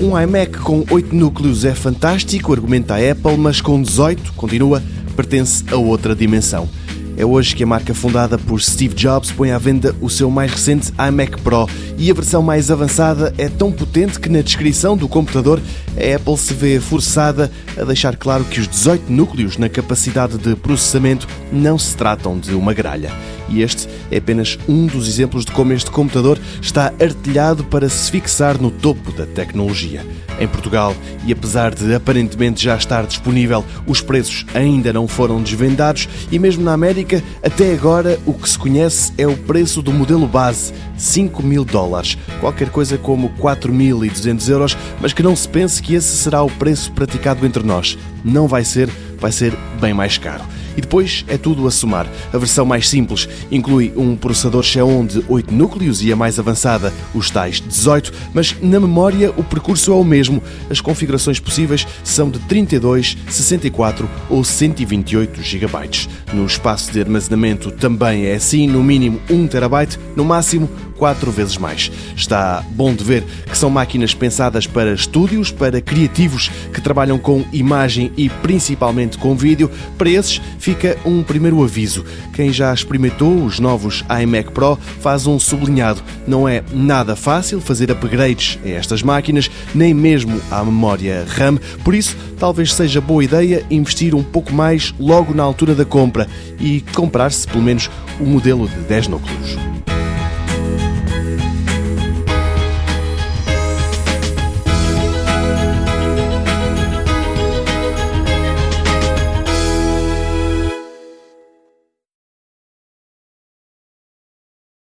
Um iMac com 8 núcleos é fantástico, argumenta a Apple, mas com 18, continua, pertence a outra dimensão. É hoje que a marca fundada por Steve Jobs põe à venda o seu mais recente iMac Pro e a versão mais avançada é tão potente que na descrição do computador a Apple se vê forçada a deixar claro que os 18 núcleos na capacidade de processamento não se tratam de uma gralha. E este é apenas um dos exemplos de como este computador está artilhado para se fixar no topo da tecnologia. Em Portugal, e apesar de aparentemente já estar disponível, os preços ainda não foram desvendados e mesmo na América, até agora o que se conhece é o preço do modelo base, 5 mil dólares, qualquer coisa como 4.200 euros, mas que não se pense que esse será o preço praticado entre nós. Não vai ser, vai ser bem mais caro. E depois é tudo a somar. A versão mais simples inclui um processador Xeon de 8 núcleos e a mais avançada, os tais 18, mas na memória o percurso é o mesmo. As configurações possíveis são de 32, 64 ou 128 GB. No espaço de armazenamento também é assim, no mínimo 1 TB, no máximo quatro vezes mais. Está bom de ver que são máquinas pensadas para estúdios, para criativos que trabalham com imagem e principalmente com vídeo. Para esses fica um primeiro aviso. Quem já experimentou os novos iMac Pro faz um sublinhado. Não é nada fácil fazer upgrades a estas máquinas, nem mesmo à memória RAM. Por isso, talvez seja boa ideia investir um pouco mais logo na altura da compra e comprar-se pelo menos o modelo de 10 núcleos.